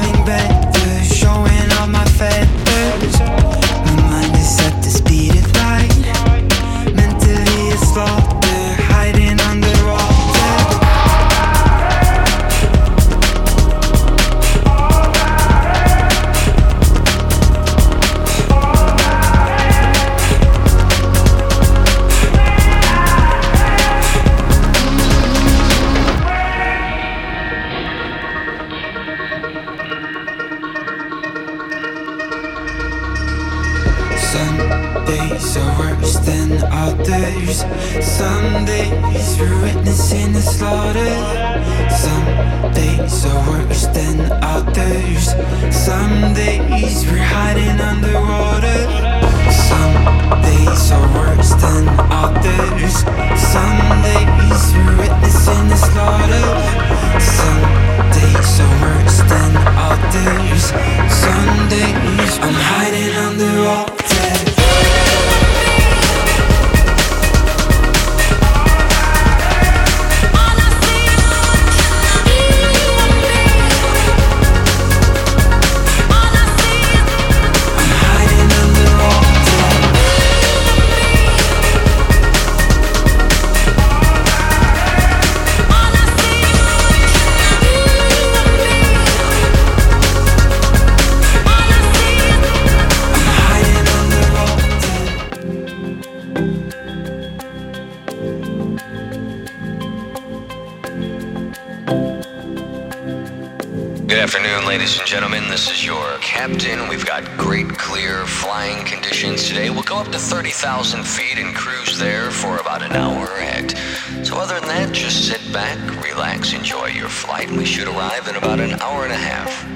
feeling better, showing off my face. other than that, just sit back, relax, enjoy your flight. We should arrive in about an hour and a half.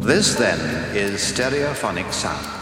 This, then, is stereophonic sound.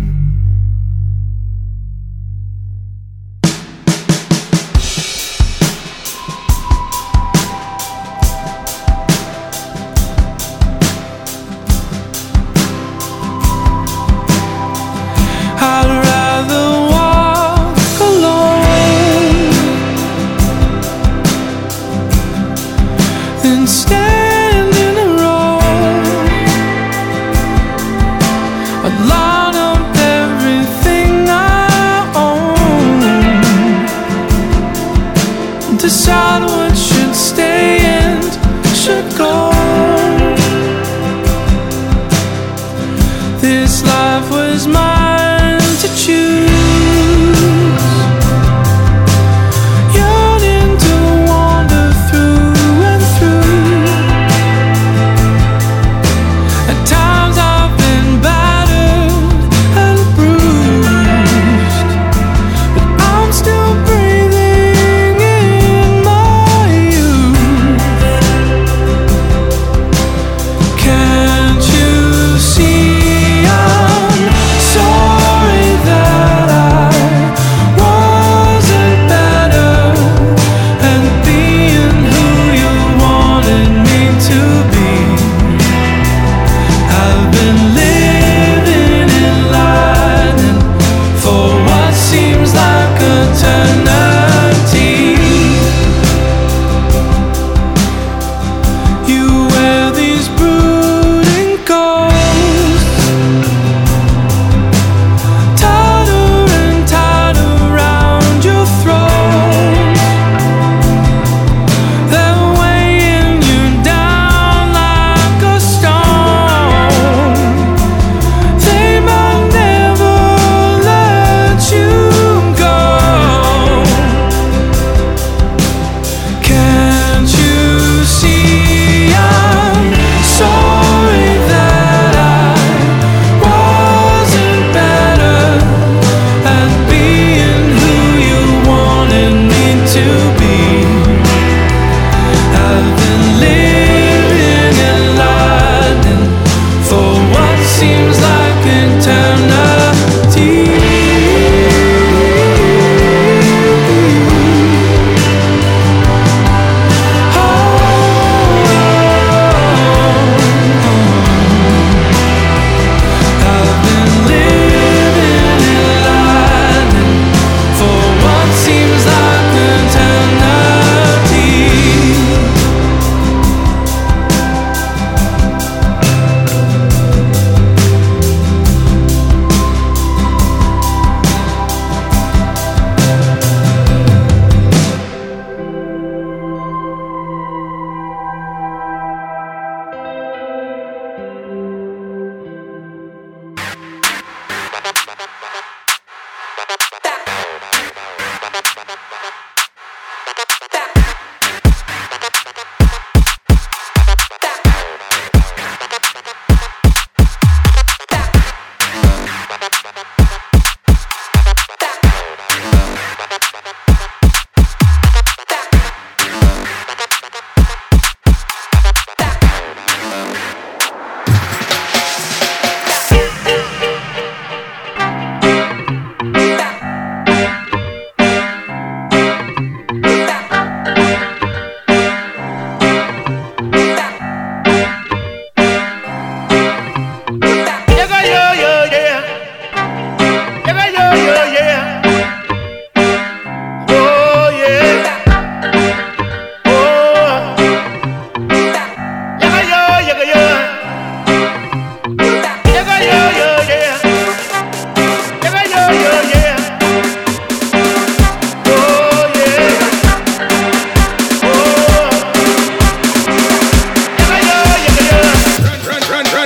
decide what should stay and should go.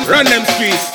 Run them streets.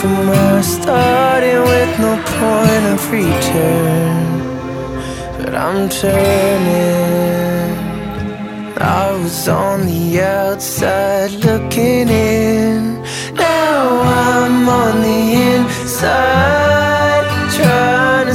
From where I started with no point of return. But I'm turning. I was on the outside looking in. Now I'm on the inside, trying to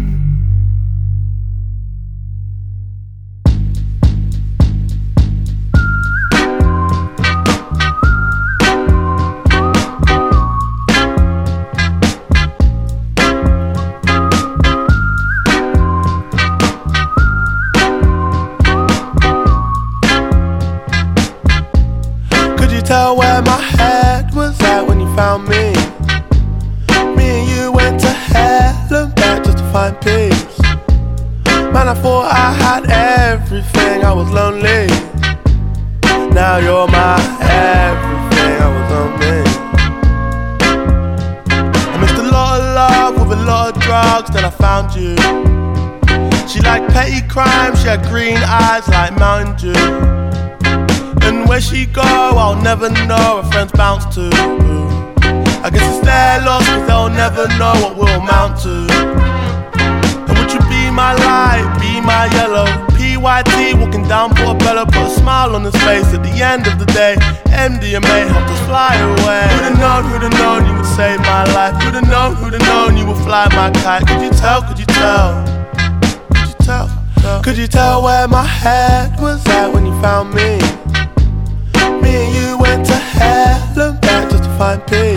my day.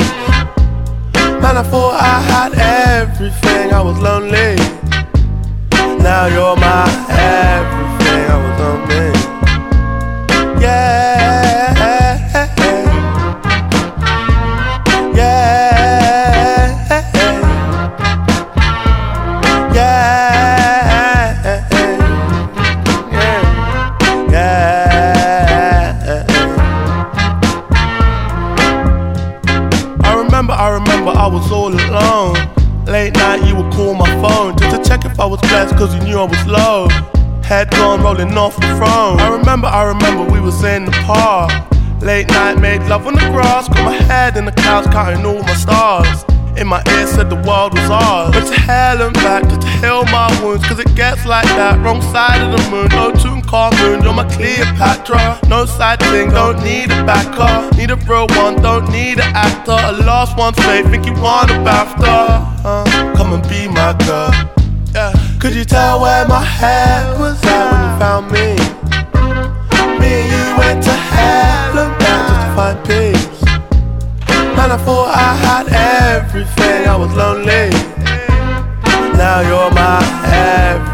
Man, I thought I had everything, I was lonely. Now you're my everything, I was lonely. cause he knew I was low. Head gone rolling off the throne. I remember, I remember we was in the park. Late night, made love on the grass. Got my head in the clouds, counting all my stars. In my ear said the world was ours. Went to hell and back just to heal my wounds. Cause it gets like that. Wrong side of the moon. No tune car moon. You're my Cleopatra. No side thing. Don't need a backer. Need a real one. Don't need an actor. A lost one's faith. Think you want a BAFTA. Uh, come and be my girl. Could you tell where my head was at when you found me? Me and you went to heaven down just to find peace. Man, I thought I had everything, I was lonely. Now you're my everything.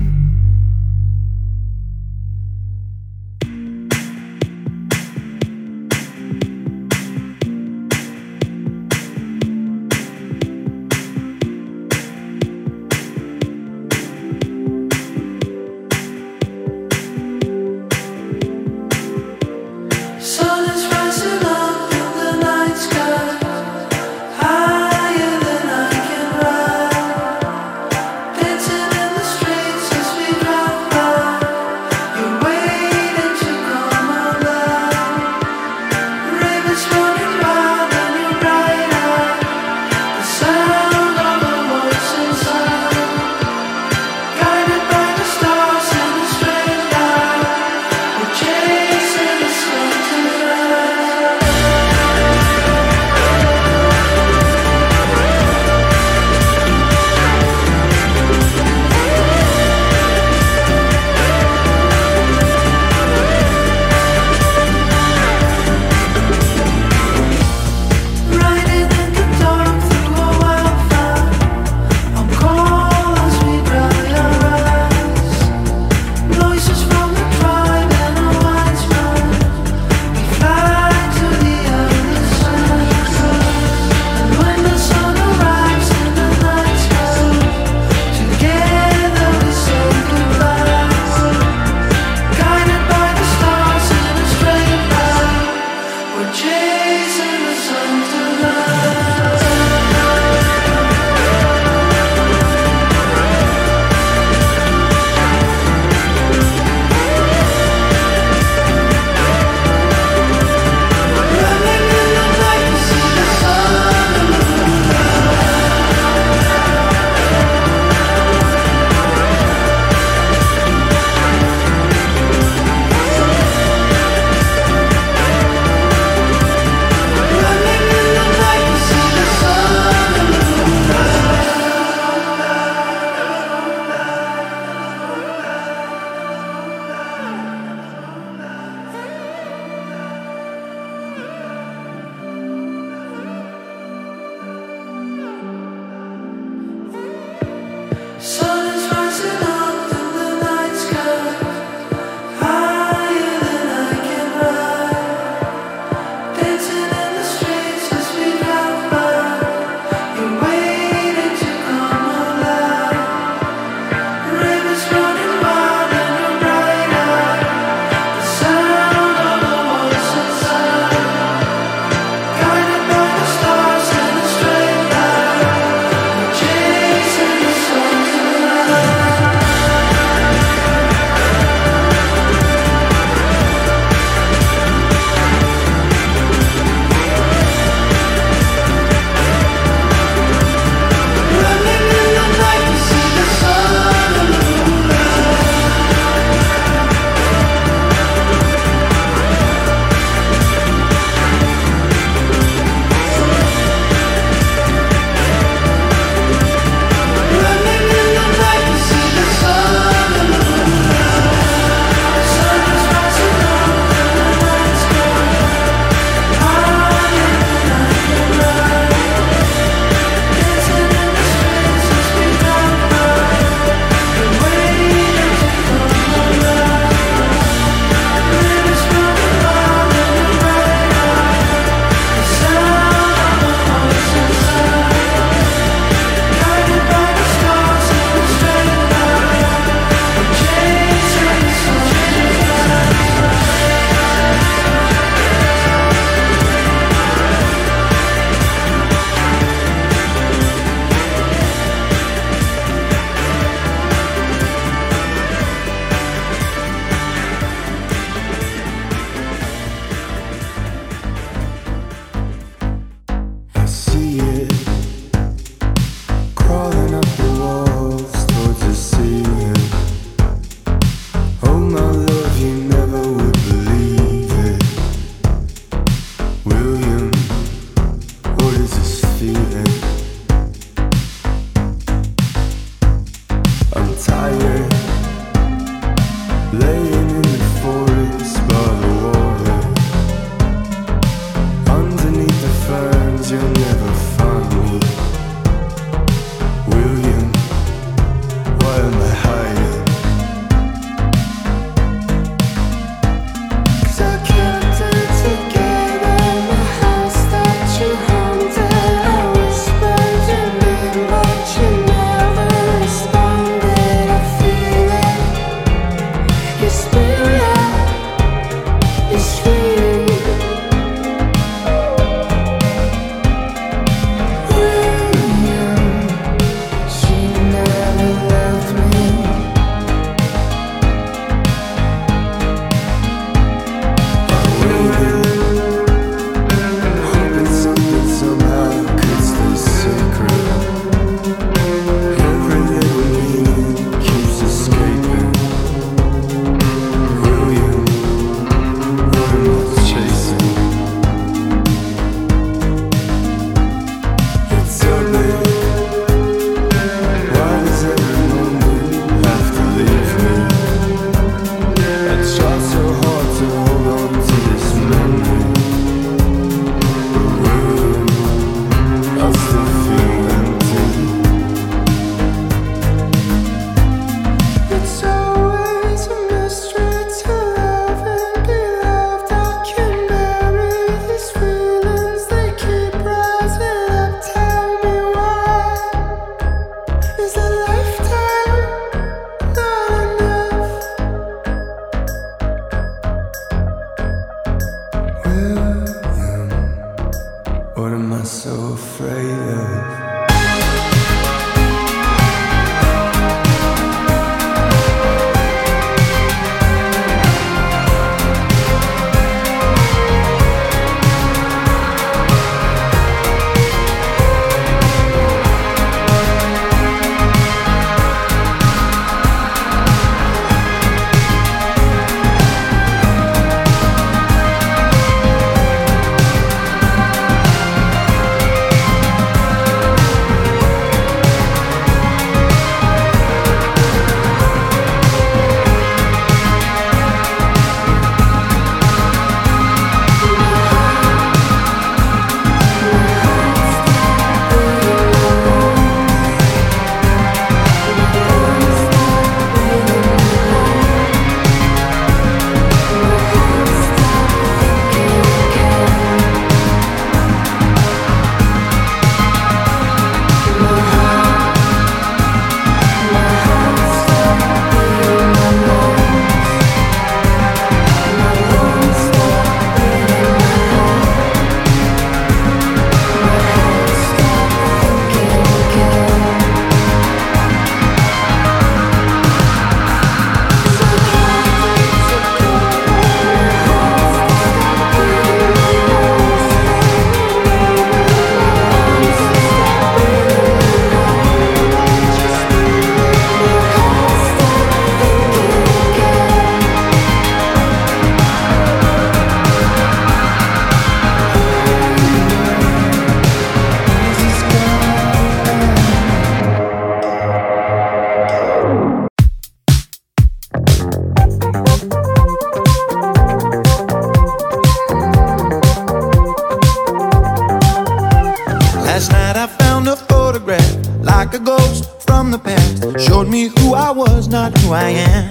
I am.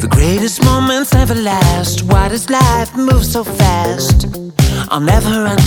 The greatest moments never last. Why does life move so fast? I'll never understand.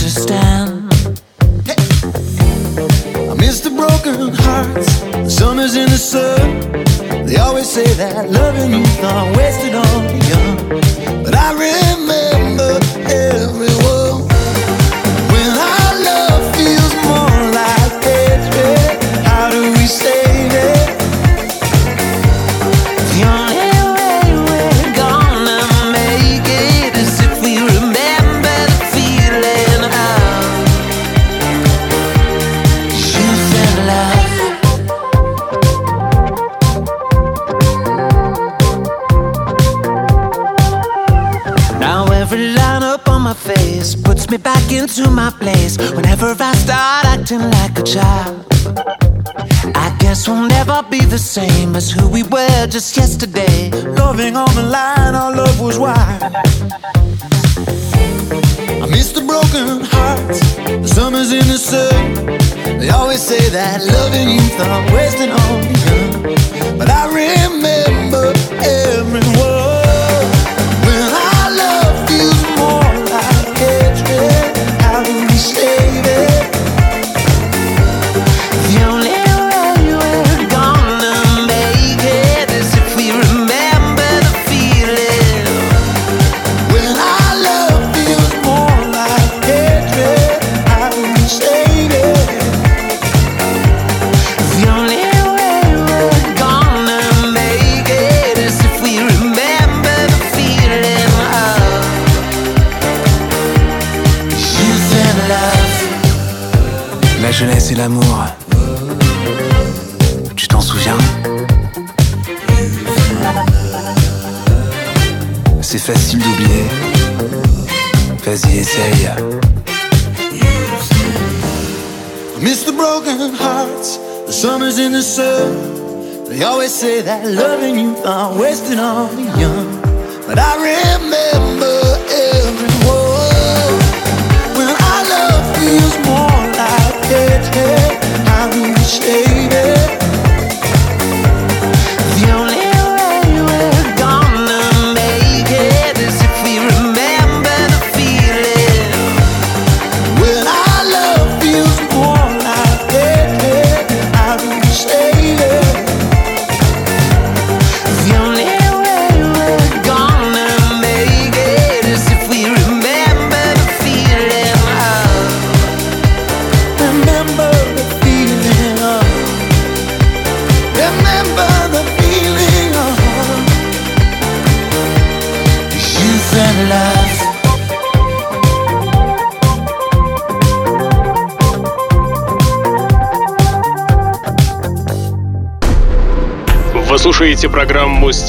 say that loving you I'm wasting on me.